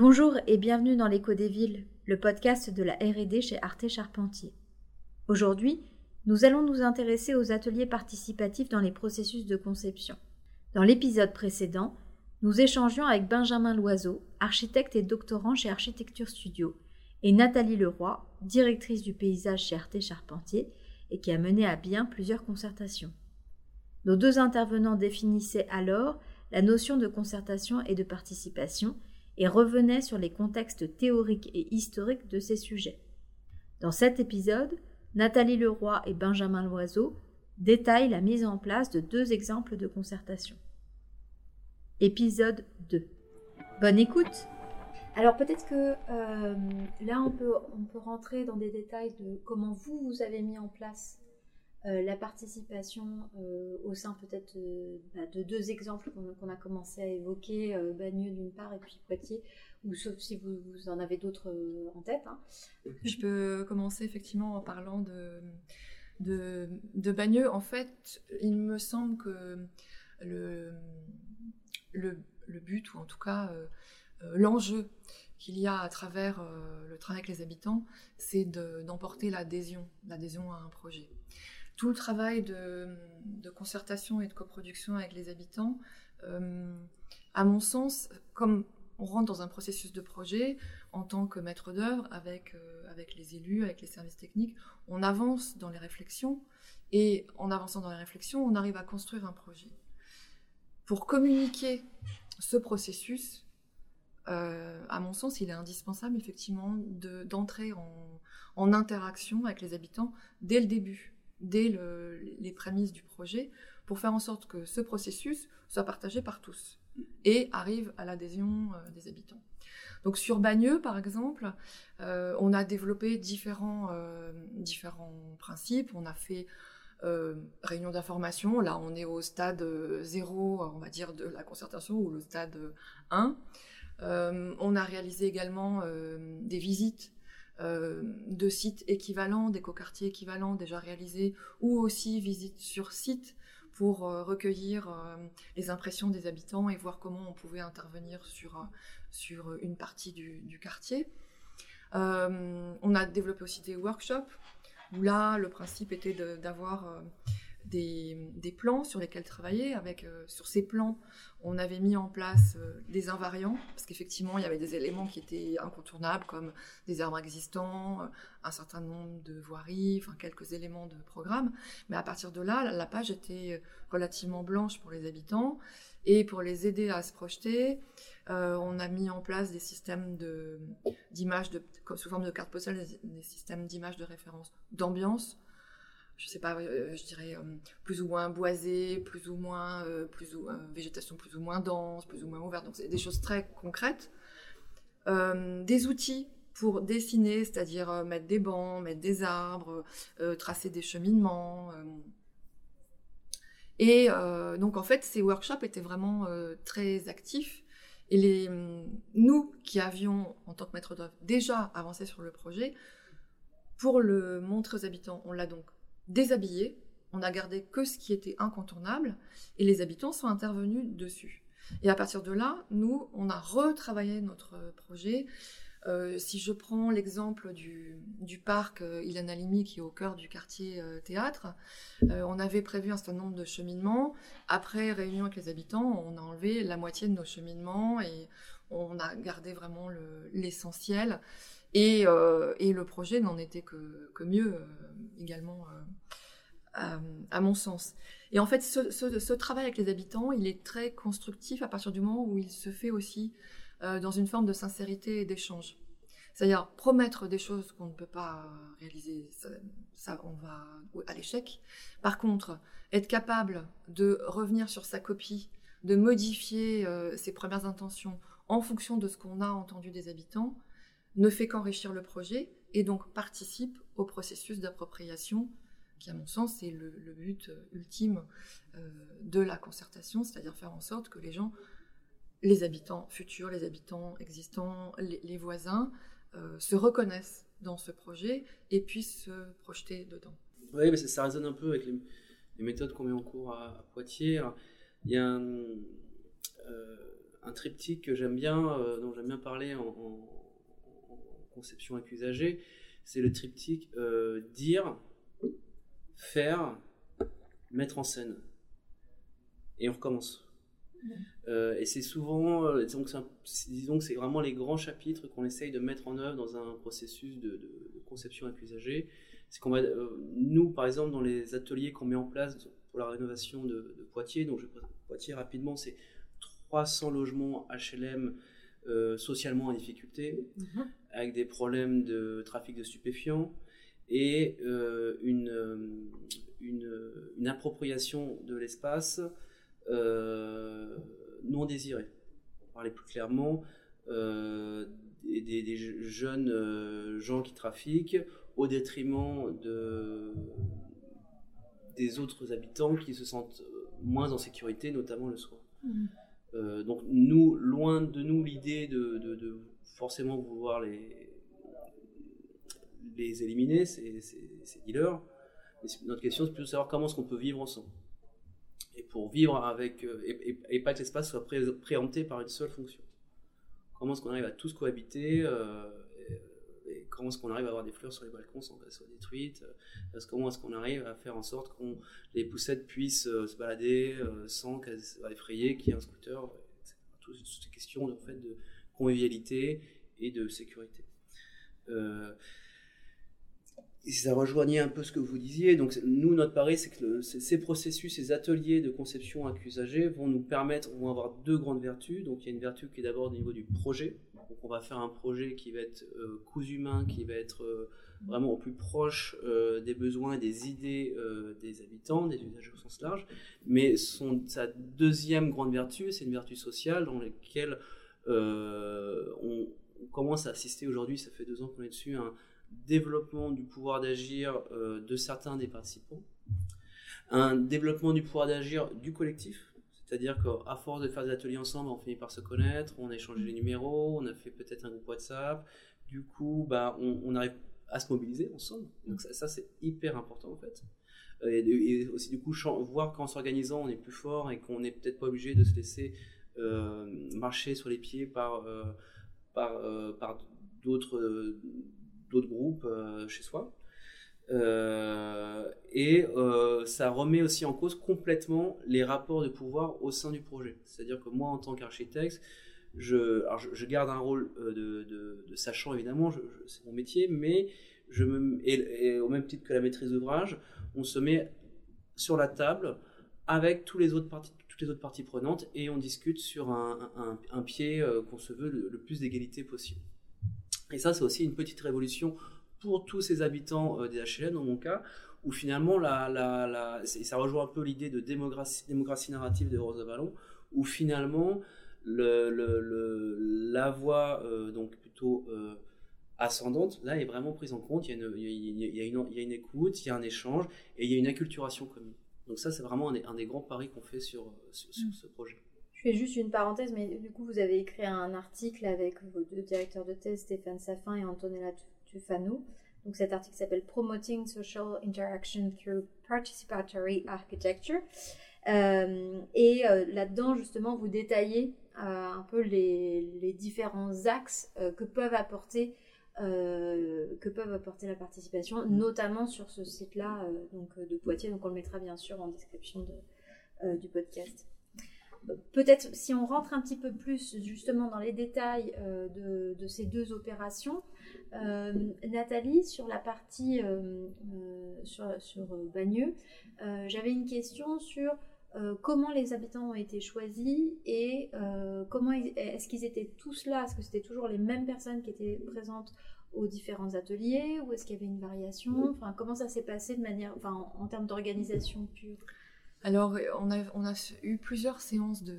Bonjour et bienvenue dans l'écho des villes, le podcast de la R&D chez Arte Charpentier. Aujourd'hui, nous allons nous intéresser aux ateliers participatifs dans les processus de conception. Dans l'épisode précédent, nous échangions avec Benjamin Loiseau, architecte et doctorant chez Architecture Studio, et Nathalie Leroy, directrice du paysage chez Arte Charpentier, et qui a mené à bien plusieurs concertations. Nos deux intervenants définissaient alors la notion de concertation et de participation et revenaient sur les contextes théoriques et historiques de ces sujets. Dans cet épisode, Nathalie Leroy et Benjamin Loiseau détaillent la mise en place de deux exemples de concertation. Épisode 2. Bonne écoute Alors peut-être que euh, là on peut, on peut rentrer dans des détails de comment vous, vous avez mis en place euh, la participation euh, au sein peut-être bah, de deux exemples qu'on a commencé à évoquer, Bagneux d'une part et puis Poitiers, ou sauf si vous, en avez d'autres en tête. Hein. Je peux commencer effectivement en parlant de, Bagneux. En fait, il me semble que le, le, le but, ou en tout cas l'enjeu qu'il y a à travers le travail avec les habitants, c'est d'emporter l'adhésion, l'adhésion à un projet tout le travail de, concertation et de coproduction avec les habitants, euh, à mon sens, comme on rentre dans un processus de projet en tant que maître d'œuvre avec, euh, avec les élus, avec les services techniques, on avance dans les réflexions. Et en avançant dans les réflexions, on arrive à construire un projet. Pour communiquer ce processus, euh, à mon sens, il est indispensable effectivement d'entrer en, en interaction avec les habitants dès le début dès les prémices du projet pour faire en sorte que ce processus soit partagé par tous et arrive à l'adhésion euh, des habitants. Donc sur Bagneux, par exemple, euh, on a développé différents, euh, différents principes. On a fait réunion d'information. Là, on est au stade 0, on va dire, de la concertation, ou le stade 1. on a réalisé également des visites euh, de sites équivalents, d'écoquartiers équivalents déjà réalisés, ou aussi visites sur site pour euh, recueillir euh, les impressions des habitants et voir comment on pouvait intervenir sur, sur une partie du, quartier. on a développé aussi des workshops où là, le principe était d'avoir des, plans sur lesquels travailler. Avec, euh, sur ces plans, on avait mis en place euh, des invariants, parce qu'effectivement, il y avait des éléments qui étaient incontournables, comme des arbres existants, euh, un certain nombre de voiries, enfin quelques éléments de programme. Mais à partir de là, la page était relativement blanche pour les habitants. Et pour les aider à se projeter, on a mis en place des systèmes d'images, sous forme de cartes postales, des systèmes d'images de référence d'ambiance je sais pas, euh, je dirais euh, plus ou moins boisé, plus ou moins, euh, plus végétation plus ou moins dense, plus ou moins ouverte. Donc c'est des choses très concrètes. des outils pour dessiner, c'est-à-dire mettre des bancs, mettre des arbres, tracer des cheminements. Et donc en fait, ces workshops étaient vraiment très actifs. Et les, nous qui avions, en tant que maître d'œuvre, déjà avancé sur le projet, pour le montrer aux habitants, on l'a donc déshabillé, on a gardé que ce qui était incontournable, et les habitants sont intervenus dessus. Et à partir de là, nous, on a retravaillé notre projet. Euh, si je prends l'exemple du, parc euh, Ilan Halimi qui est au cœur du quartier euh, théâtre, on avait prévu un certain nombre de cheminements. Après réunion avec les habitants, on a enlevé la moitié de nos cheminements et on a gardé vraiment l'essentiel. Et, le projet n'en était que, mieux également à, mon sens. Et en fait, ce, travail avec les habitants, il est très constructif à partir du moment où il se fait aussi euh, dans une forme de sincérité et d'échange. C'est-à-dire promettre des choses qu'on ne peut pas réaliser, ça, on va à l'échec. Par contre, être capable de revenir sur sa copie, de modifier euh, ses premières intentions en fonction de ce qu'on a entendu des habitants, ne fait qu'enrichir le projet et donc participe au processus d'appropriation qui à mon sens c'est le, but euh, ultime euh, de la concertation, c'est-à-dire faire en sorte que les gens, les habitants futurs, les habitants existants, les, voisins, euh, se reconnaissent dans ce projet et puissent se projeter dedans. Oui, mais ça, résonne un peu avec les, méthodes qu'on met en cours à, Poitiers. il y a un, un triptyque que j'aime bien, dont j'aime bien parler en, conception accusagée, c'est le triptyque dire, faire, mettre en scène. Et on recommence. Euh, et c'est souvent, euh, disons que c'est vraiment les grands chapitres qu'on essaye de mettre en œuvre dans un processus de, conception accusagée. C'est qu'on va, euh, nous, par exemple, dans les ateliers qu'on met en place pour la rénovation de, Poitiers, donc je Poitiers rapidement, c'est 300 logements HLM socialement en difficulté, mhm. avec des problèmes de trafic de stupéfiants et une, une, appropriation de l'espace euh, non désirés. Pour parler plus clairement, euh, des, jeunes euh, gens qui trafiquent au détriment de, des autres habitants qui se sentent moins en sécurité, notamment le soir. Mmh. donc nous, loin de nous l'idée de, forcément vouloir les, éliminer, ces, ces, dealers. notre question, c'est plutôt de savoir comment est-ce qu'on peut vivre ensemble et pour vivre avec, euh, et, pas que l'espace soit préempté par une seule fonction. Comment est-ce qu'on arrive à tous cohabiter euh, comment est-ce qu'on arrive à avoir des fleurs sur les balcons sans qu'elles soient détruites parce Comment est-ce qu'on arrive à faire en sorte que les poussettes puissent euh, se balader sans qu'elles soient effrayées, qu'il y ait un scooter, Toutes ces questions en fait, de convivialité et de sécurité et ça rejoignait un peu ce que vous disiez. Donc, nous, notre pari, c'est que ces processus, ces ateliers de conception accusagée vont nous permettre, vont avoir deux grandes vertus. Donc, il y a une vertu qui est d'abord au niveau du projet. Donc, on va faire un projet qui va être euh, cousu humain, qui va être euh, vraiment au plus proche euh, des besoins et des idées des habitants, des usagers au sens large. Mais sa deuxième grande vertu, c'est une vertu sociale dans laquelle on, commence à assister aujourd'hui, ça fait deux ans qu'on est dessus, développement du pouvoir d'agir euh, de certains des participants, un développement du pouvoir d'agir du collectif, c'est-à-dire qu'à force de faire des ateliers ensemble, on finit par se connaître, on a échangé les numéros, on a fait peut-être un groupe WhatsApp, du coup, bah, on, arrive à se mobiliser ensemble. Donc ça, c'est hyper important en fait. Et, aussi du coup, voir qu'en s'organisant, on est plus fort et qu'on n'est peut-être pas obligé de se laisser euh, marcher sur les pieds euh, par, par d'autres d'autres groupes euh, chez soi. Euh, et euh, ça remet aussi en cause complètement les rapports de pouvoir au sein du projet. C'est-à-dire que moi, en tant qu'architecte, je, je, garde un rôle de, de, sachant évidemment, c'est mon métier, mais je me, et, au même titre que la maîtrise d'ouvrage, on se met sur la table avec tous les autres parties, toutes les autres parties prenantes et on discute sur un, un, pied qu'on se veut le plus d'égalité possible. Et ça, c'est aussi une petite révolution pour tous ces habitants euh, des HLM, dans mon cas, où finalement, la, la, la, ça rejoint un peu l'idée de démocratie, démocratie narrative de Rosa Ballon, où finalement, le, le, la voix, euh, donc plutôt euh, ascendante, là, est vraiment prise en compte. Il y, a une, il, y a une, il y a une écoute, il y a un échange, et il y a une acculturation commune. Donc ça, c'est vraiment un des, grands paris qu'on fait sur, sur, sur, mm. ce projet. Je fais juste une parenthèse, mais du coup, vous avez écrit un article avec vos deux directeurs de thèse, Stéphane Safin et Antonella Tufano. Donc cet article s'appelle Promoting Social Interaction Through Participatory Architecture. Euh, et euh, là-dedans, justement, vous détaillez euh, un peu les, différents axes que peuvent apporter que peuvent apporter la participation, notamment sur ce site-là donc de Poitiers. Donc on le mettra bien sûr en description de, du podcast peut-être si on rentre un petit peu plus justement dans les détails euh, de, ces deux opérations, euh, Nathalie, sur la partie euh, sur, sur Bagneux, j'avais une question sur comment les habitants ont été choisis et comment est-ce qu'ils étaient tous là? Est-ce que c'était toujours les mêmes personnes qui étaient présentes aux différents ateliers ou est-ce qu'il y avait une variation? Enfin, comment ça s'est passé de manière, enfin, en termes d'organisation pure? Alors, on a, on a eu plusieurs séances de,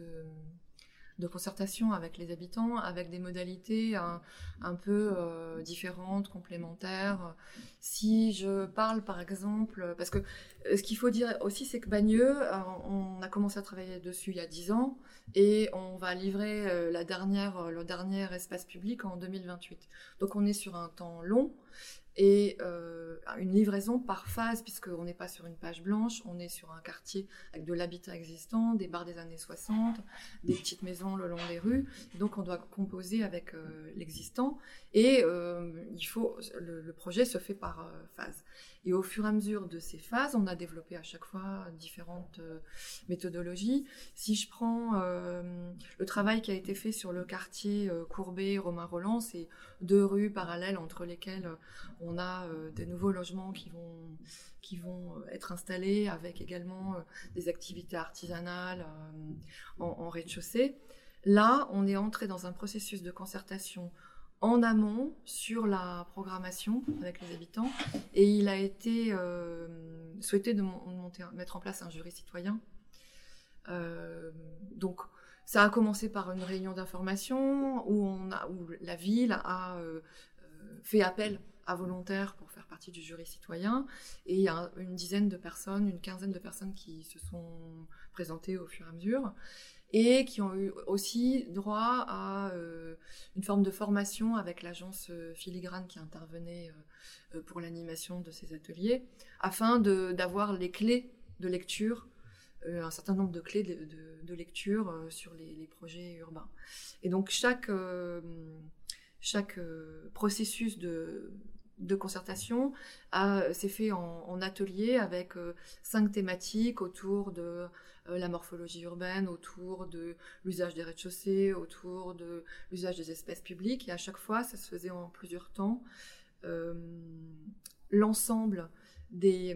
concertation avec les habitants, avec des modalités un, peu euh, différentes, complémentaires. Si je parle par exemple, parce que euh, ce qu'il faut dire aussi, c'est que Bagneux, euh, on a commencé à travailler dessus il y a 10 ans et on va livrer la dernière, le dernier espace public en 2028. Donc on est sur un temps long et euh, une livraison par phase, puisqu'on n'est pas sur une page blanche, on est sur un quartier avec de l'habitat existant, des bars des années 60, des petites maisons le long des rues. Donc on doit composer avec euh, l'existant et euh, il faut, le, projet se fait par phase. Et au fur et à mesure de ces phases, on a développé à chaque fois différentes méthodologies. Si je prends le travail qui a été fait sur le quartier Courbet, Romain Roland, c'est deux rues parallèles entre lesquelles on a euh, des nouveaux logements qui vont, qui vont euh, être installés avec également euh, des activités artisanales en, rez-de-chaussée. Là, on est entré dans un processus de concertation en amont sur la programmation avec les habitants et il a été souhaité de monter, mettre en place un jury citoyen. donc, ça a commencé par une réunion d'information où, la ville a fait appel volontaires pour faire partie du jury citoyen. Et il y a une dizaine de personnes, une quinzaine de personnes qui se sont présentées au fur et à mesure et qui ont eu aussi droit à euh, une forme de formation avec l'agence euh, Filigrane qui intervenait euh, pour l'animation de ces ateliers, afin d'avoir les clés de lecture, un certain nombre de clés de, lecture sur les, les, projets urbains. Et donc chaque, chaque processus de, de concertation s'est fait en, atelier avec euh, cinq thématiques autour de euh, la morphologie urbaine, autour de l'usage des rez-de-chaussée, autour de l'usage des espèces publiques. Et à chaque fois, ça se faisait en plusieurs temps. Euh, l'ensemble des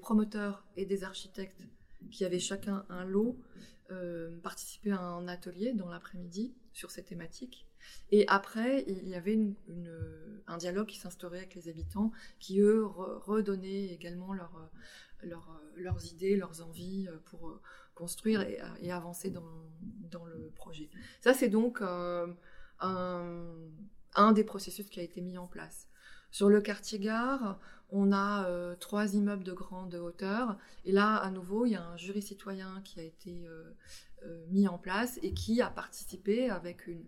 promoteurs et des architectes qui avaient chacun un lot participaient à un atelier dans l'après-midi sur ces thématiques. Et après, il y avait un dialogue qui s'instaurait avec les habitants, qui eux redonnaient également leurs idées, leurs envies euh, pour euh, construire et, avancer dans, le projet. Ça, c'est donc euh, un, des processus qui a été mis en place. Sur le quartier gare, on a trois immeubles de grande hauteur. Et là, à nouveau, il y a un jury citoyen qui a été mis en place et qui a participé avec une,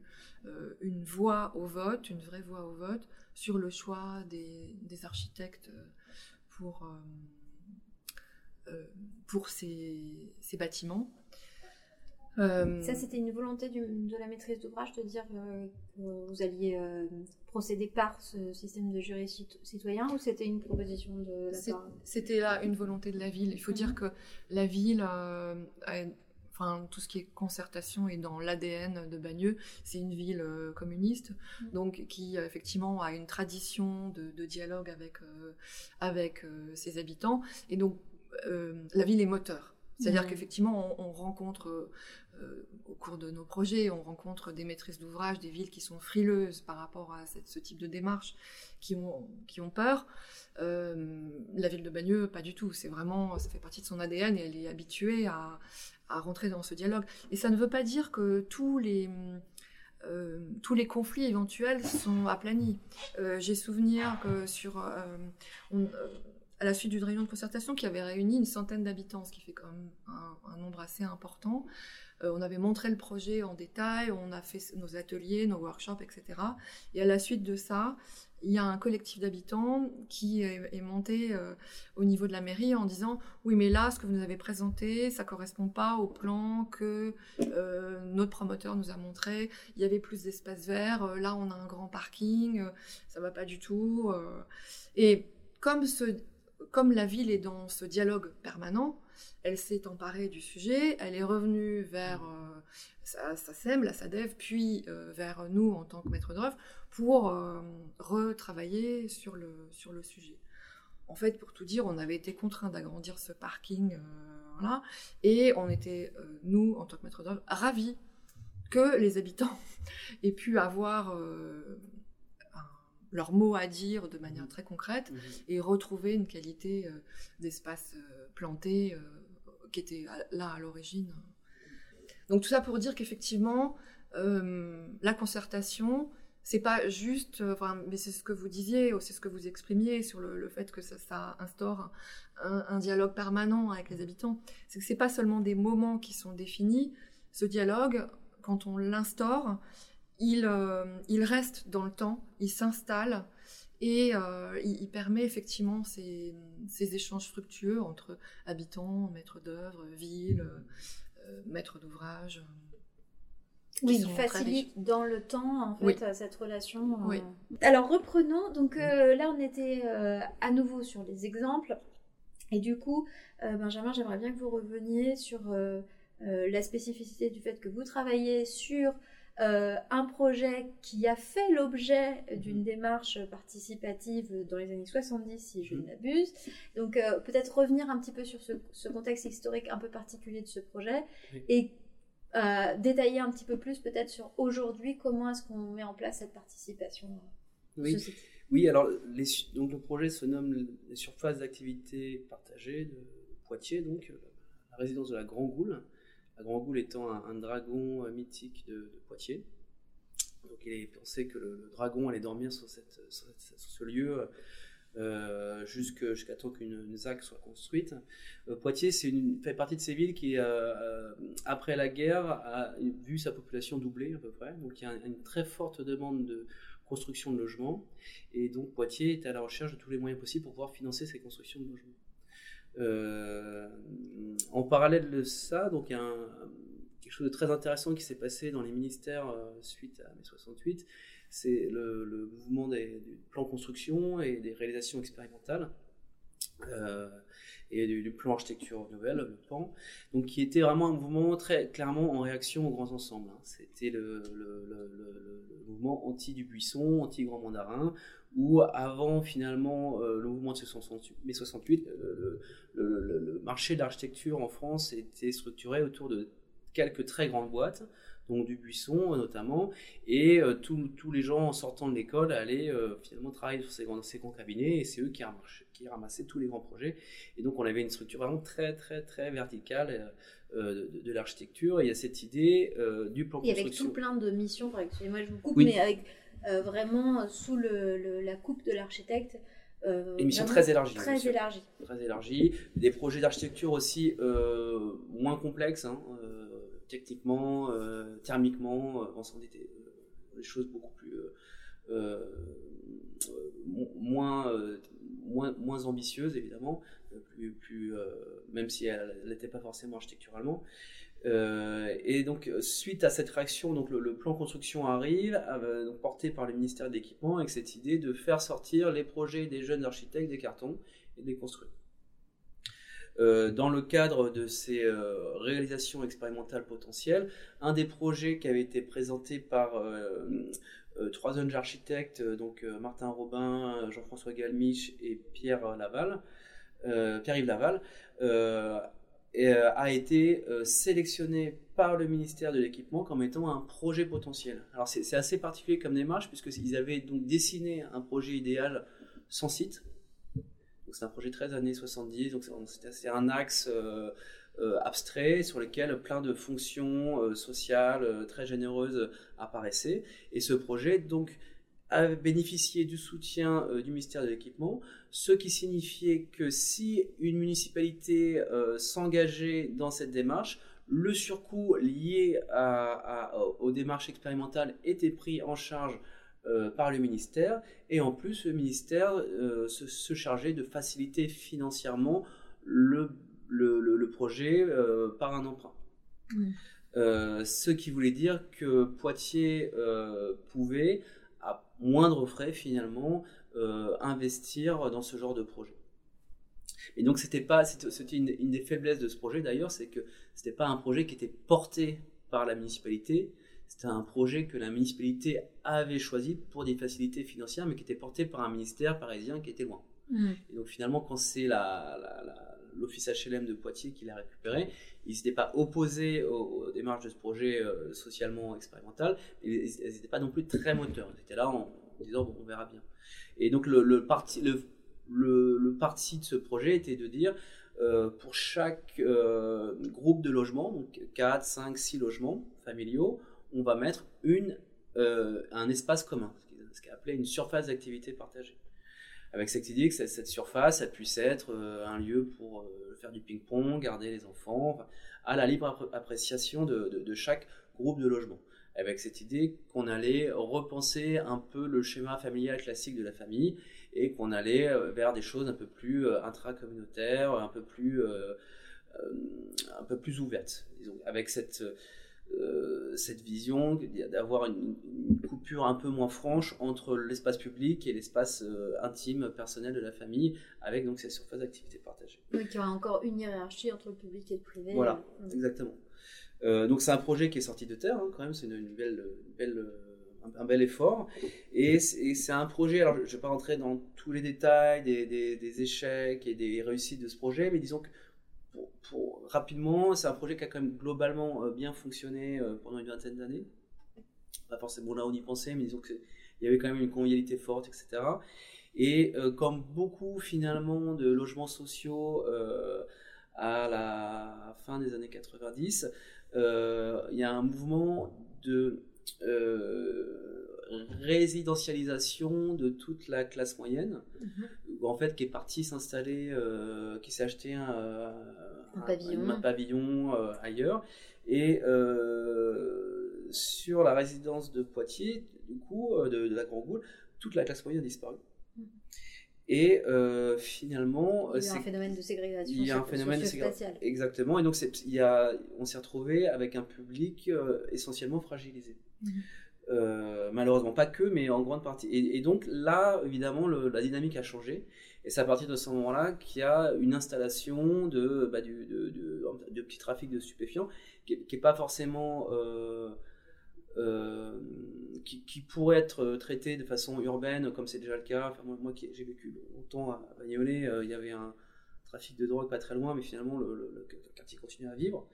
euh, une voix au vote, une vraie voix au vote, sur le choix des, architectes euh, pour, euh, pour ces, bâtiments. Ça, c'était une volonté de la maîtrise d'ouvrage de dire que vous alliez procéder par ce système de jury citoyen ou c'était une proposition de la part C'était là une volonté de la ville. Il faut dire mhm. que la ville a enfin tout ce qui est concertation est dans l'ADN de Bagneux. C'est une ville euh, communiste, mm. donc qui euh, effectivement a une tradition de, dialogue avec euh, avec ses habitants, et donc la ville est moteur. C'est-à-dire mm. qu'effectivement, on, rencontre au cours de nos projets, on rencontre des maîtrises d'ouvrage, des villes qui sont frileuses par rapport à ce type de démarche, qui ont, qui ont peur. la ville de Bagneux, pas du tout. C'est vraiment, ça fait partie de son ADN et elle est habituée à, à rentrer dans ce dialogue. Et ça ne veut pas dire que tous les, euh, tous les conflits éventuels sont aplanis. Euh, j'ai souvenir que sur, euh, à la suite d'une réunion de concertation qui avait réuni une centaine d'habitants, ce qui fait quand même un, un nombre assez important, on avait montré le projet en détail, on a fait nos ateliers, nos workshops, etc. Et à la suite de ça, il y a un collectif d'habitants qui est, monté euh, au niveau de la mairie en disant oui mais là ce que vous nous avez présenté ça correspond pas au plan que euh, notre promoteur nous a montré il y avait plus d'espaces verts euh, là on a un grand parking ça va pas du tout et comme la ville est dans ce dialogue permanent elle s'est emparée du sujet elle est revenue vers sa, SEM, la SADEV, puis vers nous en tant que maître d'œuvre pour euh, retravailler sur le, sur le sujet. En fait, pour tout dire, on avait été contraint d'agrandir ce parking, euh, là, et on était, euh, nous, en tant que maître d'œuvre, ravis que les habitants aient pu avoir leur mot à dire de manière très concrète mmh. et retrouver une qualité d'espace planté qui était là à l'origine. Donc tout ça pour dire qu'effectivement, la concertation, c'est pas juste, euh, mais c'est ce que vous disiez, c'est ce que vous exprimiez sur le, fait que ça, instaure un, dialogue permanent avec les habitants. C'est que c'est pas seulement des moments qui sont définis. Ce dialogue, quand on l'instaure, euh, il reste dans le temps, il s'installe Et il, permet effectivement ces, échanges fructueux entre habitants, maîtres d'œuvre, ville, maîtres d'ouvrage. Oui, il facilite dans le temps en fait cette relation. Alors reprenons. Donc là, on était à nouveau sur les exemples. Et du coup, Benjamin, j'aimerais bien que vous reveniez sur la spécificité du fait que vous travaillez sur un projet qui a fait l'objet d'une mhm. démarche participative dans les années 70, si je ne mhm. m'abuse. Donc peut-être revenir un petit peu sur ce, contexte historique un peu particulier de ce projet et euh, détailler un petit peu plus peut-être sur aujourd'hui comment est-ce qu'on met en place cette participation euh, oui. oui, alors les, donc le projet se nomme les surfaces d'activité partagées de Poitiers, donc euh, la résidence de la Grand Goule. La Grand étant un, dragon mythique de, Poitiers. Donc il est pensé que le, dragon allait dormir sur, ce lieu euh, jusqu'à temps qu'une ZAC soit construite. Euh, Poitiers fait partie de ces villes qui, euh, après la guerre, a vu sa population doubler à peu près. Donc il y a une très forte demande de construction de logements. Et donc Poitiers est à la recherche de tous les moyens possibles pour pouvoir financer ces constructions de logements. En parallèle de ça, donc il y a quelque chose de très intéressant qui s'est passé dans les ministères suite à mai 68 c'est le, mouvement du plan construction et des réalisations expérimentales. Euh, et du, plan architecture nouvelle, le PAN, donc qui était vraiment un mouvement très clairement en réaction aux grands ensembles. Hein. C'était le, mouvement anti-Dubuisson, anti-Grand Mandarin, où avant finalement euh, le mouvement de mai 68, le, marché de l'architecture en France était structuré autour de quelques très grandes boîtes donc du buisson notamment, et euh, tous les gens en sortant de l'école allaient euh, finalement travailler sur ces grands, ces grands cabinets, et c'est eux qui, qui, ramassaient tous les grands projets. Et donc on avait une structure vraiment très très très verticale euh, de, l'architecture, et il y a cette idée du plan et construction. avec tout plein de missions, excusez-moi je vous coupe, mais avec vraiment sous le, la coupe de l'architecte. Euh, Une mission très élargie. Très élargie. Très élargie. Des projets d'architecture aussi moins complexes. Hein, techniquement, euh, thermiquement, euh, ensemble des, euh, des, choses beaucoup plus moins, moins, moins ambitieuses évidemment, plus, plus même si elle n'était pas forcément architecturalement. Et donc, suite à cette réaction, donc le, plan construction arrive, donc porté par le ministère de l'Équipement, avec cette idée de faire sortir les projets des jeunes architectes des cartons et de les construire. Euh, dans le cadre de ces euh, réalisations expérimentales potentielles, un des projets qui avait été présenté par euh, trois jeunes architectes, donc Martin Robin, Jean-François Galmiche et Pierre Laval, Pierre-Yves Laval, a été sélectionné par le ministère de l'équipement comme étant un projet potentiel. Alors c'est assez particulier comme démarche puisqu'ils avaient donc dessiné un projet idéal sans site, c'est un projet très années 70, donc c'est un axe euh, euh, abstrait sur lequel plein de fonctions euh, sociales très généreuses apparaissaient. Et ce projet donc a bénéficié du soutien du ministère de l'équipement, ce qui signifiait que si une municipalité s'engageait dans cette démarche, le surcoût lié aux démarches expérimentales était pris en charge euh, par le ministère et en plus le ministère euh, se, chargeait de faciliter financièrement le, le, projet euh, par un emprunt. ce qui voulait dire que Poitiers pouvait, à moindre frais finalement, investir dans ce genre de projet. Et donc c'était pas, c'était une, une, des faiblesses de ce projet d'ailleurs, c'est que c'était pas un projet qui était porté par la municipalité, c'était un projet que la municipalité avait choisi pour des facilités financières, mais qui était porté par un ministère parisien qui était loin. Mm. Et donc finalement, quand c'est l'office HLM de Poitiers qui l'a récupéré, ils n'étaient pas opposés aux, démarches de ce projet euh, socialement expérimental, ils n'étaient pas non plus très moteurs. Ils étaient là en, disant on verra bien. Et donc le, parti, le, parti de ce projet était de dire euh, pour chaque euh, groupe de logements, donc 4, 5, 6 logements familiaux, on va mettre une, un espace commun, ce est appelé une surface d'activité partagée. Avec cette idée que cette surface, puisse être euh, un lieu pour euh, faire du ping-pong, garder les enfants, à la libre appréciation de, chaque groupe de logement. avec cette idée qu'on allait repenser un peu le schéma familial classique de la famille et qu'on allait vers des choses un peu plus intracommunautaires, un peu plus, un peu plus ouvertes, avec cette euh, cette vision d'avoir une, coupure un peu moins franche entre l'espace public et l'espace euh, intime, personnel de la famille, avec donc ces surfaces d'activité partagée. Donc il y aura encore une hiérarchie entre le public et le privé. Voilà, exactement. Euh, donc c'est un projet qui est sorti de terre, hein, quand même, c'est une, belle, belle, un, bel effort. Et c'est un projet, alors je ne vais pas rentrer dans tous les détails des, des, échecs et des réussites de ce projet, mais disons que rapidement, c'est un projet qui a quand même globalement euh, bien fonctionné euh, pendant une vingtaine d'années. Pas forcément là on y pensait, mais disons qu'il y avait quand même une convivialité forte, etc. Et euh, comme beaucoup finalement de logements sociaux à la fin des années 90, il y a un mouvement de résidentialisation de toute la classe moyenne, mhm. en fait qui est parti s'installer, euh, qui s'est acheté un, pavillon, euh, ailleurs. Et euh, sur la résidence de Poitiers, du coup, de, la Grand Goule, toute la classe moyenne a disparu. Mhm. Et finalement, il y a un phénomène de ségrégation. Il y a un phénomène de ségrégation. Exactement. Et donc, il y a, on s'est retrouvé avec un public essentiellement fragilisé. Mhm. Euh, malheureusement, pas que, mais en grande partie. Et, donc là, évidemment, la dynamique a changé. Et c'est à partir de ce moment-là qu'il y a une installation de, bah, petits trafics de stupéfiants qui n'est pas forcément. Euh, euh, qui, pourrait être traité de façon urbaine, comme c'est déjà le cas. Moi, j'ai vécu longtemps à Bagnolet, il y avait un trafic de drogue pas très loin, mais finalement, le, le quartier continue à vivre.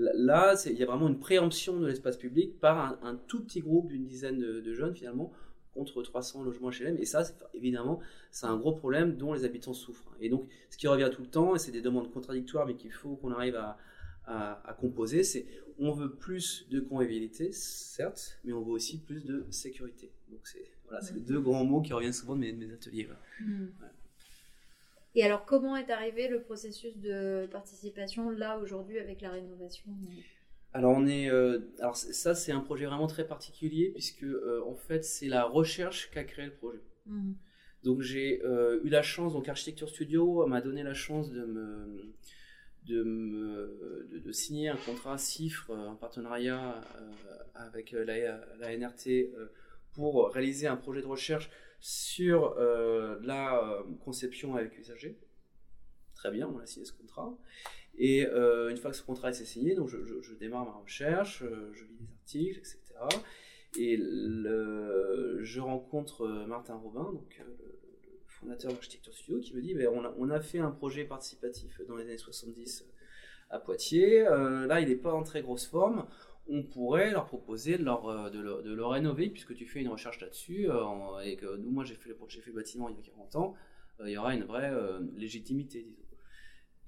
Là, il y a vraiment une préemption de l'espace public par un, tout petit groupe d'une dizaine de, jeunes finalement contre 300 logements HLM. Et ça, évidemment, c'est un gros problème dont les habitants souffrent. Et donc, ce qui revient tout le temps, et c'est des demandes contradictoires, mais qu'il faut qu'on arrive à, composer, c'est on veut plus de convivialité, certes, mais on veut aussi plus de sécurité. Donc, c'est voilà, les deux grands mots qui reviennent souvent de mes, ateliers. Mmh. Et alors, comment est arrivé le processus de participation là aujourd'hui avec la rénovation? Alors on est, euh, alors ça c'est un projet vraiment très particulier puisque euh, en fait c'est la recherche qui a créé le projet. Mmh. Donc j'ai euh, eu la chance, donc Architecture Studio m'a donné la chance de me, de, me, de, signer un contrat CIFRE en partenariat avec la, la NRT pour réaliser un projet de recherche sur euh, la euh, conception avec usager. Très bien, on a signé ce contrat. Et euh, une fois que ce contrat est signé, donc je, démarre ma recherche, je lis des articles, etc. Et je rencontre Martin Robin, donc le fondateur d'Architecture Studio, qui me dit ben, on, a, fait un projet participatif dans les années 70 à Poitiers. là, il n'est pas en très grosse forme on pourrait leur proposer de leur, euh, de, leur, rénover, puisque tu fais une recherche là-dessus, euh, et que nous, moi j'ai fait, fait le bâtiment il y a 40 ans, euh, il y aura une vraie légitimité, disons.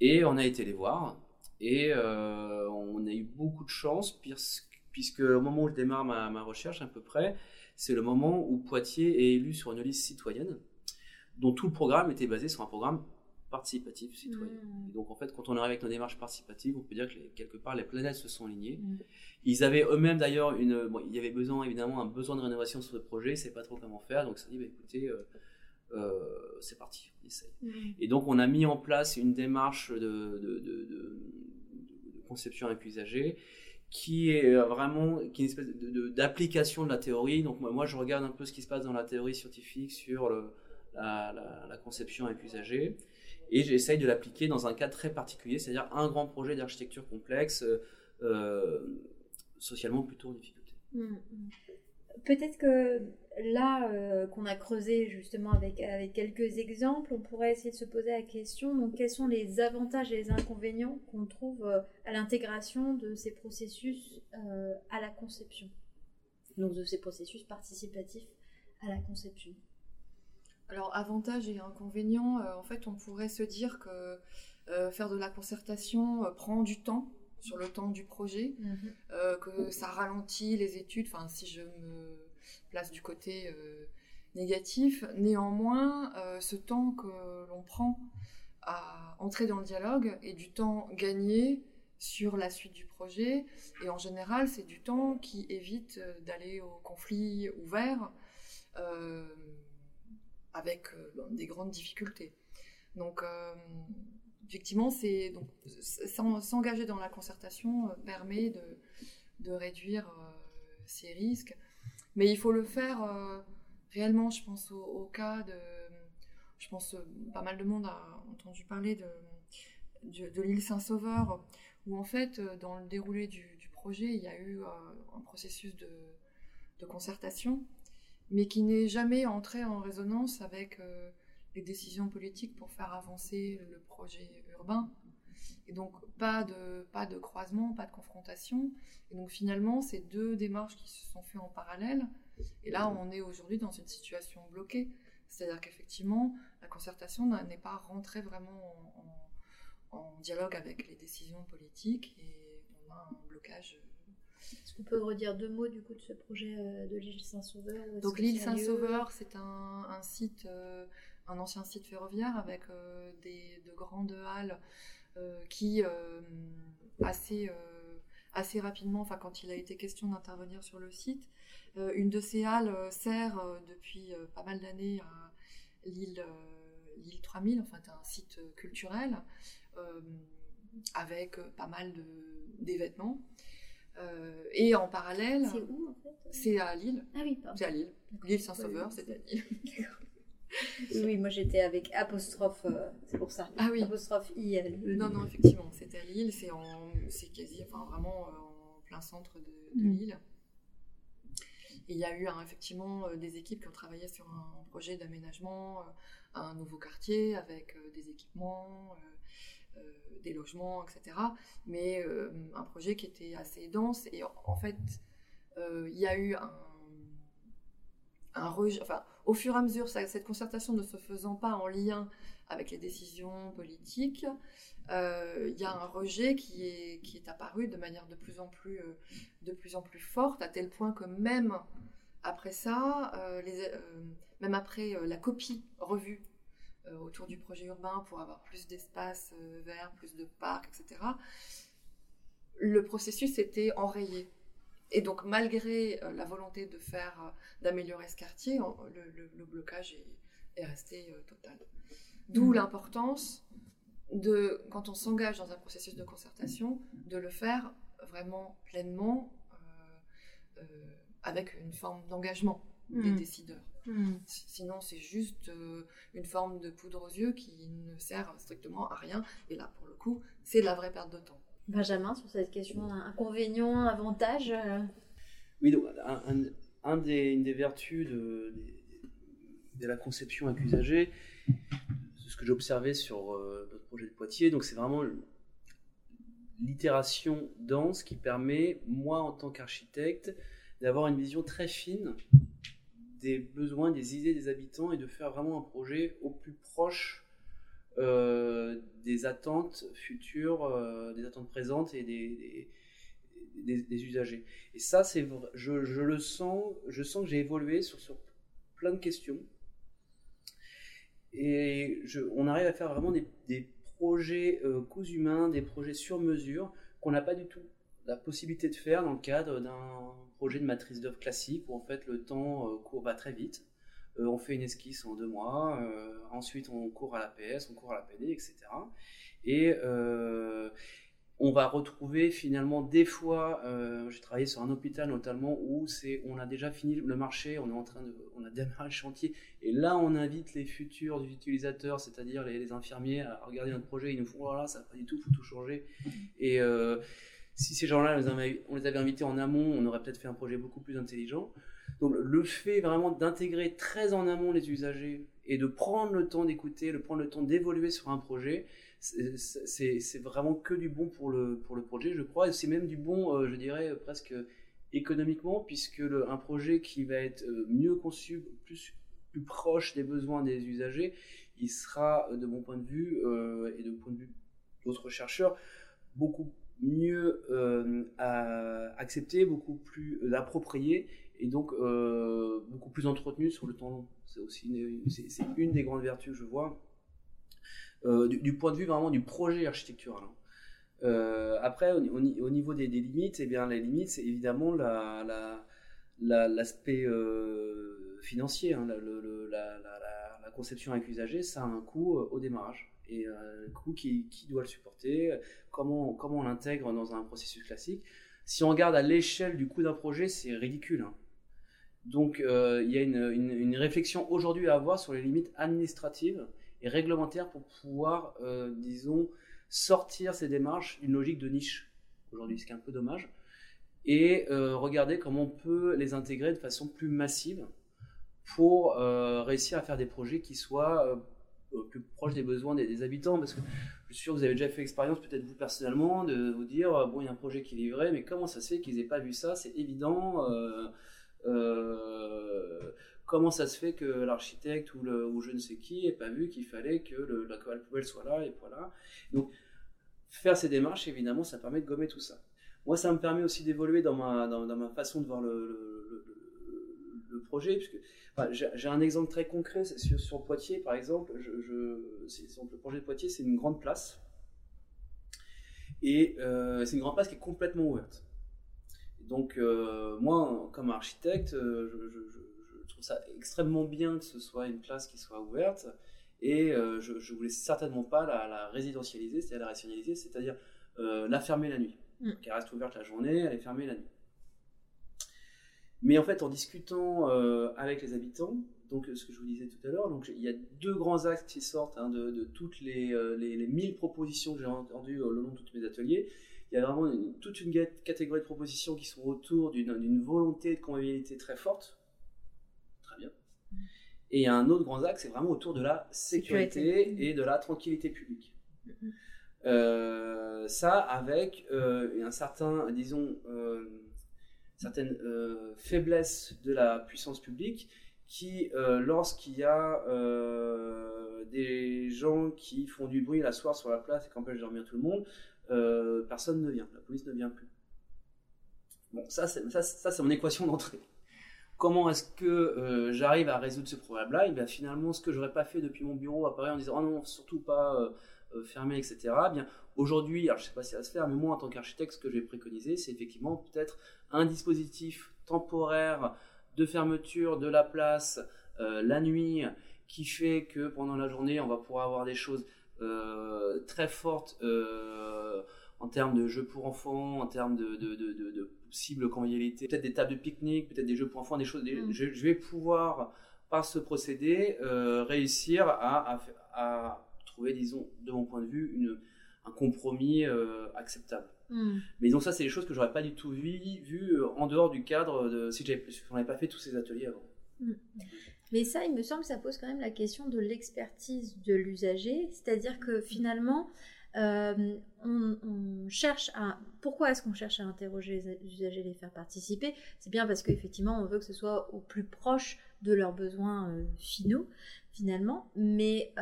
Et on a été les voir, et on a eu beaucoup de chance, puisque, au moment où je démarre ma, ma recherche, à peu près, c'est le moment où Poitiers est élu sur une liste citoyenne, dont tout le programme était basé sur un programme participatif citoyen. Mmh. donc en fait, quand on arrive avec nos démarches participatives, on peut dire que quelque part les planètes se sont alignées. Mmh. Ils avaient eux-mêmes d'ailleurs une, bon, il y avait besoin évidemment un besoin de rénovation sur le projet, c'est pas trop comment faire, donc ça dit bah, écoutez, euh, euh, c'est parti, on essaye. Mmh. Et donc on a mis en place une démarche de, de, de, conception avec usager qui est vraiment qui est une espèce d'application de, la théorie. Donc moi, moi, je regarde un peu ce qui se passe dans la théorie scientifique sur le, la, la, la, conception avec usager et j'essaye de l'appliquer dans un cas très particulier, c'est-à-dire un grand projet d'architecture complexe, euh, euh, socialement plutôt en difficulté. Mmh, mmh. Peut-être que là euh, qu'on a creusé justement avec, quelques exemples, on pourrait essayer de se poser la question, quels sont les avantages et les inconvénients qu'on trouve à l'intégration de ces processus à la conception, donc de ces processus participatifs à la conception alors, avantages et inconvénients, euh, en fait, on pourrait se dire que euh, faire de la concertation euh, prend du temps sur le temps du projet, mhm. que ça ralentit les études, enfin, si je me place du côté négatif. Néanmoins, ce temps que l'on prend à entrer dans le dialogue et du temps gagné sur la suite du projet. Et en général, c'est du temps qui évite d'aller au conflit ouvert avec des grandes difficultés. Donc, effectivement, c'est donc s'engager dans la concertation permet de, de réduire ces risques, mais il faut le faire réellement. Je pense au cas de je pense euh, pas mal de monde a entendu parler de, de, l'île Saint-Sauveur, où en fait, euh, dans le déroulé du, projet, il y a eu euh, un processus de, de concertation, mais qui n'est jamais entré en résonance avec les décisions politiques pour faire avancer le projet urbain. Et donc, pas de, pas de croisement, pas de confrontation. Et donc, finalement, ces deux démarches qui se sont faites en parallèle. Et là, on est aujourd'hui dans une situation bloquée. C'est-à-dire qu'effectivement, la concertation n'est pas rentrée vraiment en, dialogue avec les décisions politiques et on a un blocage. Est-ce qu'on peut redire deux mots du coup de ce projet euh, de l'île Saint-Sauveur Donc l'île Saint-Sauveur, c'est un, site, euh, un ancien site ferroviaire avec euh, des, de grandes halles qui assez assez rapidement, enfin quand il a été question d'intervenir sur le site, une de ces halles sert depuis pas mal d'années à l'île l'île 3000, enfin un site culturel avec pas mal d'événements. Euh, et en parallèle. C'est où en fait C'est à Lille. Ah oui, pardon. C'est à Lille. L'île Saint-Sauveur, c'est à Lille. oui, moi j'étais avec apostrophe, euh, c'est pour ça. Ah oui. Apostrophe I. Non, non, effectivement, c'est à Lille, c'est c'est quasi, enfin vraiment en plein centre de, de mm. Lille. Et il y a eu effectivement euh, des équipes qui ont travaillé sur un projet d'aménagement, euh, un nouveau quartier avec euh, des équipements, des logements, etc. Mais un projet qui était assez dense. Et en fait, il y a eu un, rejet, enfin, au fur et à mesure, cette concertation ne se faisant pas en lien avec les décisions politiques, euh, il y a un rejet qui est, qui est apparu de manière de plus en plus, euh, de plus, en plus forte, à tel point que même après ça, euh, même après la copie revue autour du projet urbain pour avoir plus d'espace vert, plus de parcs, etc., le processus était enrayé. Et donc, malgré la volonté de faire, d'améliorer ce quartier, le, blocage est, est resté total. D'où mmh. l'importance de, quand on s'engage dans un processus de concertation, de le faire vraiment pleinement euh, euh, avec une forme d'engagement des hmm. décideurs. Hmm. Sinon, c'est juste euh, une forme de poudre aux yeux qui ne sert strictement à rien. Et là, pour le coup, c'est de la vraie perte de temps. Benjamin, sur cette question, inconvénient, avantage Oui, donc, un, des, une des vertus de, de, la conception accusagée, ce que j'ai observé sur euh, notre projet de Poitiers. Donc c'est vraiment l'itération dense qui permet, moi en tant qu'architecte, d'avoir une vision très fine des besoins, des idées des habitants et de faire vraiment un projet au plus proche euh, des attentes futures, euh, des attentes présentes et des, des, usagers. Et ça, c'est je, je, le sens, je sens que j'ai évolué sur, sur plein de questions. Et on arrive à faire vraiment des, projets euh, humains, des projets sur mesure qu'on n'a pas du tout la possibilité de faire dans le cadre d'un projet de matrice d'œuvre classique où en fait le temps euh, court va très vite. Euh, on fait une esquisse en deux mois, euh, ensuite on court à la PS, on court à la PD, etc. Et, on va retrouver finalement des fois, j'ai travaillé sur un hôpital notamment où c'est, on a déjà fini le marché, on est en train de, on a démarré le chantier, et là on invite les futurs utilisateurs, c'est-à-dire les, infirmiers, à regarder notre projet, ils nous font voilà, ça va pas du tout, faut tout changer. Si ces gens-là, on les avait invités en amont, on aurait peut-être fait un projet beaucoup plus intelligent. Donc le fait vraiment d'intégrer très en amont les usagers et de prendre le temps d'écouter, de prendre le temps d'évoluer sur un projet, c'est vraiment que du bon pour le, pour le projet, je crois. C'est même du bon, euh, je dirais, presque économiquement, puisque un projet qui va être euh, mieux conçu, plus, plus proche des besoins des usagers, il sera, de mon point de vue, euh, et de point de vue d'autres chercheurs, beaucoup mieux accepté, beaucoup plus approprié et donc beaucoup plus entretenu sur le temps long. C'est aussi une des grandes vertus que je vois euh, du, point de vue vraiment du projet architectural. Hein. Euh, après, au, niveau des, limites, eh bien, les limites, c'est évidemment l'aspect financier. La, conception avec l'usager, ça a un coût au démarrage et un coût qui, doit le supporter. Comment, on l'intègre dans un processus classique Si on regarde à l'échelle du coût d'un projet, c'est ridicule. Hein. Donc, il y a une, réflexion aujourd'hui à avoir sur les limites administratives et réglementaires pour pouvoir, disons, sortir ces démarches d'une logique de niche aujourd'hui, ce qui est un peu dommage, et euh, regarder comment on peut les intégrer de façon plus massive pour euh, réussir à faire des projets qui soient euh, plus proches des besoins des, habitants. Parce que je suis sûr que vous avez déjà fait l'expérience, peut-être vous personnellement, de vous dire bon, il y a un projet qui est livré, mais comment ça se fait qu'ils n'aient pas vu ça? C'est évident. comment ça se fait que l'architecte ou, ou, je ne sais qui n'ait pas vu qu'il fallait que le, la poubelle soit là et voilà. Donc, faire ces démarches, évidemment, ça permet de gommer tout ça. Moi, ça me permet aussi d'évoluer dans ma, dans, ma façon de voir le, le, projet, puisque j'ai un exemple très concret sur, sur Poitiers, par exemple. Je, le projet de Poitiers, c'est une grande place. Et euh, c'est une grande place qui est complètement ouverte. Donc, euh, moi, comme architecte, euh, je, trouve ça extrêmement bien que ce soit une place qui soit ouverte. Et euh, je ne voulais certainement pas la, résidentialiser, c'est-à-dire la rationaliser, c'est-à-dire la fermer la nuit. Mm. elle reste ouverte la journée, elle est fermée la nuit. Mais en fait, en discutant euh, avec les habitants, donc ce que je vous disais tout à l'heure, donc il y a deux grands axes qui sortent hein, de, toutes les, les, 1000 propositions que j'ai entendues le long de tous mes ateliers. Il y a vraiment toute une catégorie de propositions qui sont autour d'une volonté de convivialité très forte, et il y a un autre grand axe, c'est vraiment autour de la sécurité, et de la tranquillité publique. Euh, ça avec euh, un certain, disons, euh, certaine faiblesse de la puissance publique qui, lorsqu'il y a des gens qui font du bruit la soirée sur la place et qui empêchent de dormir tout le monde, personne ne vient, la police ne vient plus. Bon, ça, c'est, ça, ça, c'est mon équation d'entrée. Comment est-ce que euh, j'arrive à résoudre ce problème-là? Et bien finalement, ce que j'aurais pas fait depuis mon bureau apparaît en disant oh non, surtout pas euh, euh, fermer, etc. Eh bien aujourd'hui, alors je sais pas si ça va se faire, mais moi en tant qu'architecte, ce que je vais préconiser, c'est effectivement peut-être un dispositif temporaire de fermeture de la place la nuit qui fait que pendant la journée, on va pouvoir avoir des choses très fortes en termes de jeux pour enfants, en termes de, de, de, de possibles convivialité, peut-être des tables de pique-nique, peut-être des jeux pour enfants, des choses. Mm. je, vais pouvoir, par ce procédé, euh, réussir à, à, trouver, disons, de mon point de vue, une, un compromis euh, acceptable. Mm. Mais donc ça, c'est des choses que j'aurais pas du tout vues vu, euh, en dehors du cadre de si on n'avait pas fait tous ces ateliers avant. Mm. Mais ça, il me semble que ça pose quand même la question de l'expertise de l'usager, c'est-à-dire que finalement, euh, on, cherche à. Pourquoi est-ce qu'on cherche à interroger les usagers, les faire participer? C'est bien parce qu'effectivement, on veut que ce soit au plus proche de leurs besoins finaux, finalement. Mais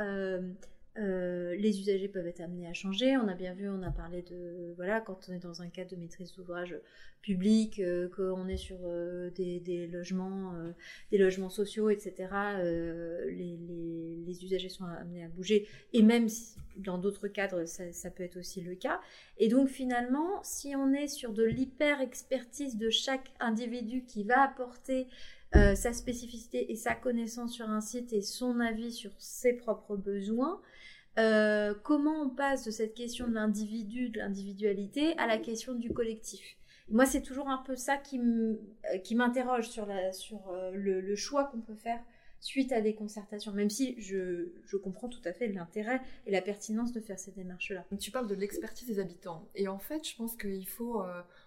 euh, les usagers peuvent être amenés à changer. On a bien vu, on a parlé de voilà, quand on est dans un cadre de maîtrise d'ouvrage public, euh, qu'on est sur euh, des, logements, des logements sociaux, etc. Les, usagers sont amenés à bouger. Et même dans d'autres cadres, ça, peut être aussi le cas. Et donc finalement, si on est sur de l'hyper expertise de chaque individu qui va apporter sa spécificité et sa connaissance sur un site et son avis sur ses propres besoins, euh, comment on passe de cette question de l'individu, de l'individualité, à la question du collectif? Moi, c'est toujours un peu ça qui euh, m'interroge sur, sur euh, le, choix qu'on peut faire suite à des concertations, même si je, comprends tout à fait l'intérêt et la pertinence de faire ces démarches-là. Tu parles de l'expertise des habitants, et en fait, je pense qu'il faut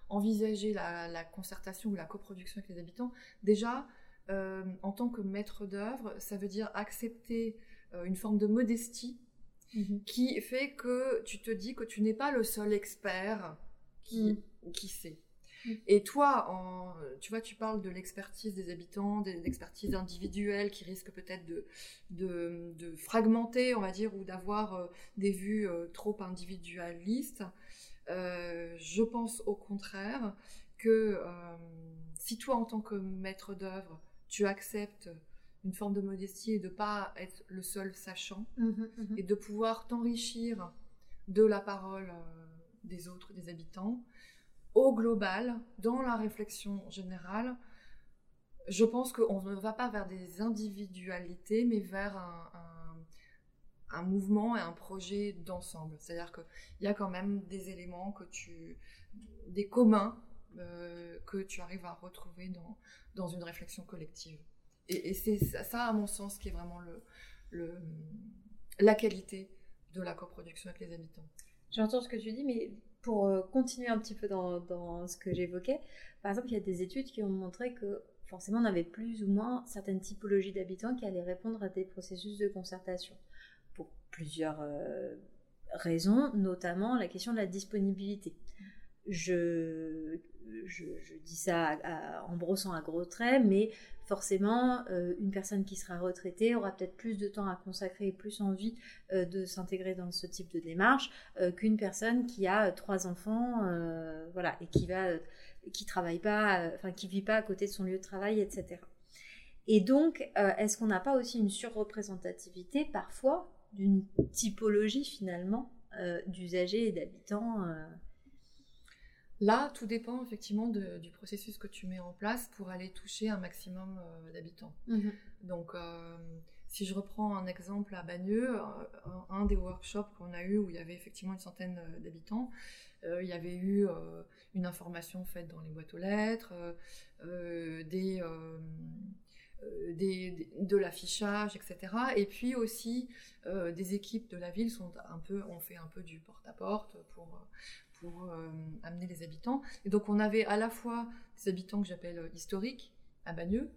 envisager la, concertation ou la coproduction avec les habitants. Déjà, en tant que maître d'œuvre, ça veut dire accepter une forme de modestie Mhm. qui fait que tu te dis que tu n'es pas le seul expert qui, mhm. qui sait. Mhm. Et toi, en, tu vois, tu parles de l'expertise des habitants, de l'expertise individuelle qui risque peut-être de, de, fragmenter, on va dire, ou d'avoir euh, des vues euh, trop individualistes. Euh, je pense au contraire que si toi, en tant que maître d'œuvre, tu acceptes une forme de modestie et de pas être le seul sachant mhm, mhm. et de pouvoir t'enrichir de la parole euh, des autres, des habitants. Au global, dans la réflexion générale, je pense qu'on ne va pas vers des individualités, mais vers un, mouvement et un projet d'ensemble. C'est-à-dire qu'il y a quand même des éléments que tu, des communs euh, que tu arrives à retrouver dans, dans une réflexion collective. Et, c'est ça, à mon sens, qui est vraiment le, le, la qualité de la coproduction avec les habitants. J'entends ce que tu dis, mais pour euh, continuer un petit peu dans, dans ce que j'évoquais, par exemple, il y a des études qui ont montré que forcément on avait plus ou moins certaines typologies d'habitants qui allaient répondre à des processus de concertation. Plusieurs euh, raisons, notamment la question de la disponibilité. Je, je, dis ça en brossant un gros trait, mais forcément, euh, une personne qui sera retraitée aura peut-être plus de temps à consacrer et plus envie euh, de s'intégrer dans ce type de démarche qu'une personne qui a trois enfants, voilà, et qui va qui travaille pas, enfin qui vit pas à côté de son lieu de travail, etc. Et donc, est-ce qu'on n'a pas aussi une surreprésentativité parfois d'une typologie finalement euh, d'usagers et d'habitants Là, tout dépend effectivement du processus que tu mets en place pour aller toucher un maximum d'habitants. Mmh donc, si je reprends un exemple à Bagneux, un des workshops qu'on a eu où il y avait effectivement une centaine d'habitants, euh, il y avait eu euh, une information faite dans les boîtes aux lettres, euh, des, de l'affichage, etc. Et puis aussi, des équipes de la ville sont un peu, ont fait un peu du porte-à-porte pour, pour amener les habitants. Et donc on avait à la fois des habitants que j'appelle historiques à Bagneux,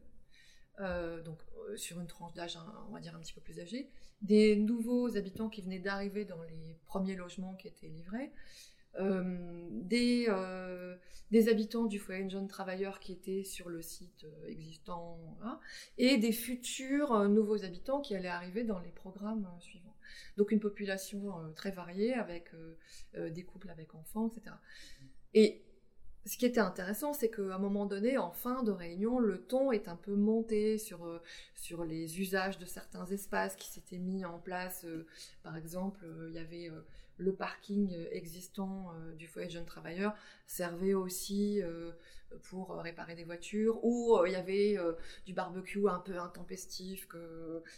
donc sur une tranche d'âge, on va dire un petit peu plus âgée, des nouveaux habitants qui venaient d'arriver dans les premiers logements qui étaient livrés, euh, des, euh, des, habitants du foyer de jeunes travailleurs qui étaient sur le site euh, existant, et des futurs nouveaux habitants qui allaient arriver dans les programmes suivants. Donc une population très variée avec des couples avec enfants, etc. Et ce qui était intéressant, c'est qu'à un moment donné, en fin de réunion, le ton est un peu monté sur, sur les usages de certains espaces qui s'étaient mis en place. par exemple, il y avait le parking existant euh, du foyer de jeunes travailleurs servait aussi euh, pour réparer des voitures, ou euh, il y avait du barbecue un peu intempestif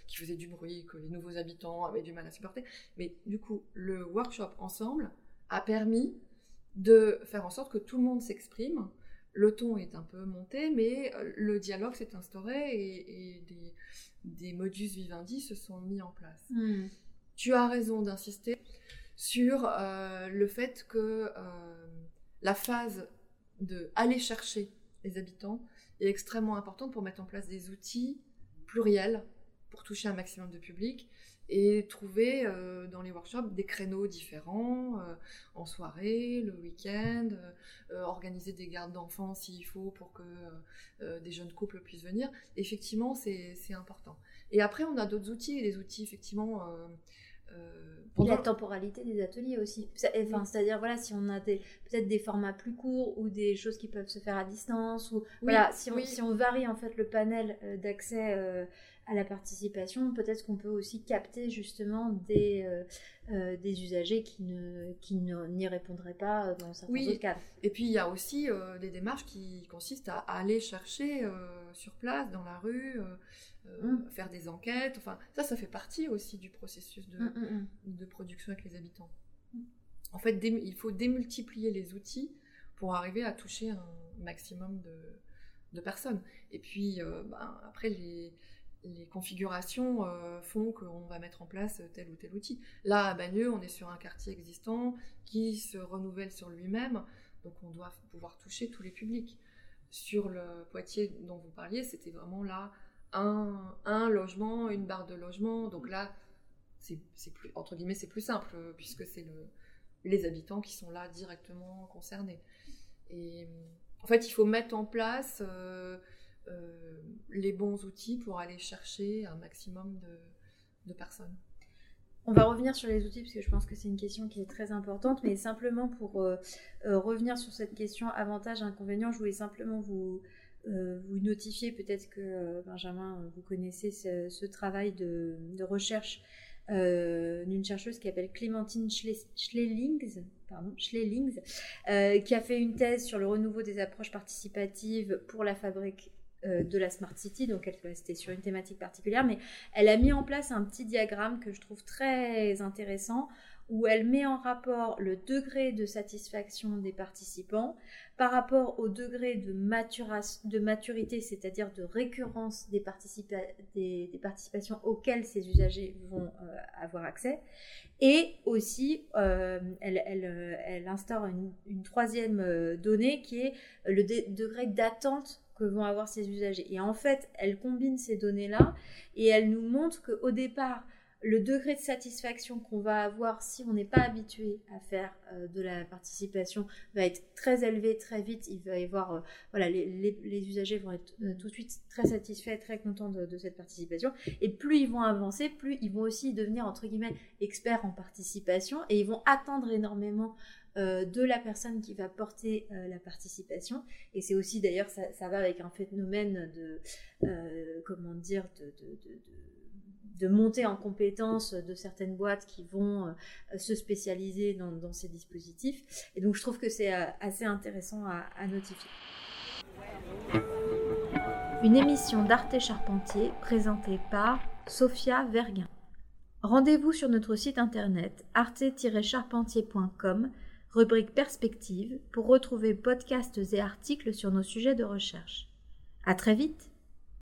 qui faisait du bruit, que les nouveaux habitants avaient du mal à supporter. Mais du coup, le workshop ensemble a permis de faire en sorte que tout le monde s'exprime. Le ton est un peu monté, mais le dialogue s'est instauré et, des, modus vivendi se sont mis en place. Hmm. Tu as raison d'insister sur euh, le fait que euh, la phase de aller chercher les habitants est extrêmement importante pour mettre en place des outils pluriels pour toucher un maximum de public et trouver euh, dans les workshops des créneaux différents, en soirée, le week-end, organiser des gardes d'enfants s'il faut pour que des jeunes couples puissent venir. Effectivement, c'est important. Et après, on a d'autres outils, des outils effectivement euh, la temporalité des ateliers aussi. Enfin, C'est-à-dire, voilà, si on a peut-être des formats plus courts ou des choses qui peuvent se faire à distance, ou voilà, si on, si on varie en fait le panel euh, d'accès euh, à la participation, peut-être qu'on peut aussi capter justement des, des usagers qui ne qui n'y répondraient pas dans certains oui. autres cas. Et puis il y a aussi des démarches qui consistent à, aller chercher sur place, dans la rue. Euh, mm. faire des enquêtes. Enfin, ça, ça fait partie aussi du processus de, mm, mm, de production avec les habitants. En fait, il faut démultiplier les outils pour arriver à toucher un maximum de, de personnes. Et puis, euh, ben, après, les, les configurations euh, font qu'on va mettre en place tel ou tel outil. Là, à Bagneux, on est sur un quartier existant qui se renouvelle sur lui-même, donc on doit pouvoir toucher tous les publics. Sur le Poitiers dont vous parliez, c'était vraiment là un, logement, une barre de logement. Donc là, c'est plus, entre guillemets, c'est plus simple, puisque c'est le, les habitants qui sont là directement concernés. Et en fait, il faut mettre en place euh, euh, les bons outils pour aller chercher un maximum de, personnes. On va revenir sur les outils parce que je pense que c'est une question qui est très importante, mais simplement pour euh, revenir sur cette question avantages, inconvénients, je voulais simplement vous, euh, vous notifiez peut-être que, euh, Benjamin, vous connaissez ce, travail de, recherche d'une chercheuse qui s'appelle Clémentine Schlelings, pardon, Schlelings qui a fait une thèse sur le renouveau des approches participatives pour la fabrique de la Smart City, donc elle restait sur une thématique particulière, mais elle a mis en place un petit diagramme que je trouve très intéressant où elle met en rapport le degré de satisfaction des participants par rapport au degré de, de maturité, c'est-à-dire de récurrence des, des, participations auxquelles ces usagers vont euh, avoir accès. Et aussi, euh, elle, elle, euh, instaure une troisième donnée qui est le degré d'attente que vont avoir ces usagers. Et en fait, elle combine ces données-là et elle nous montre qu'au départ, le degré de satisfaction qu'on va avoir si on n'est pas habitué à faire euh, de la participation va être très élevé très vite. Il va y avoir, euh, voilà, les, usagers vont être euh, tout de suite très satisfaits, très contents de, cette participation. Et plus ils vont avancer, plus ils vont aussi devenir entre guillemets experts en participation et ils vont attendre énormément de la personne qui va porter la participation. Et c'est aussi d'ailleurs ça, va avec un phénomène de comment dire de de monter en compétence de certaines boîtes qui vont euh, se spécialiser dans, ces dispositifs. Et donc je trouve que c'est euh, assez intéressant à, à notifier. Une émission d'Arte Charpentier présentée par Sophia Verguin. Rendez-vous sur notre site internet arte-charpentier.com, rubrique Perspective, pour retrouver podcasts et articles sur nos sujets de recherche. À très vite!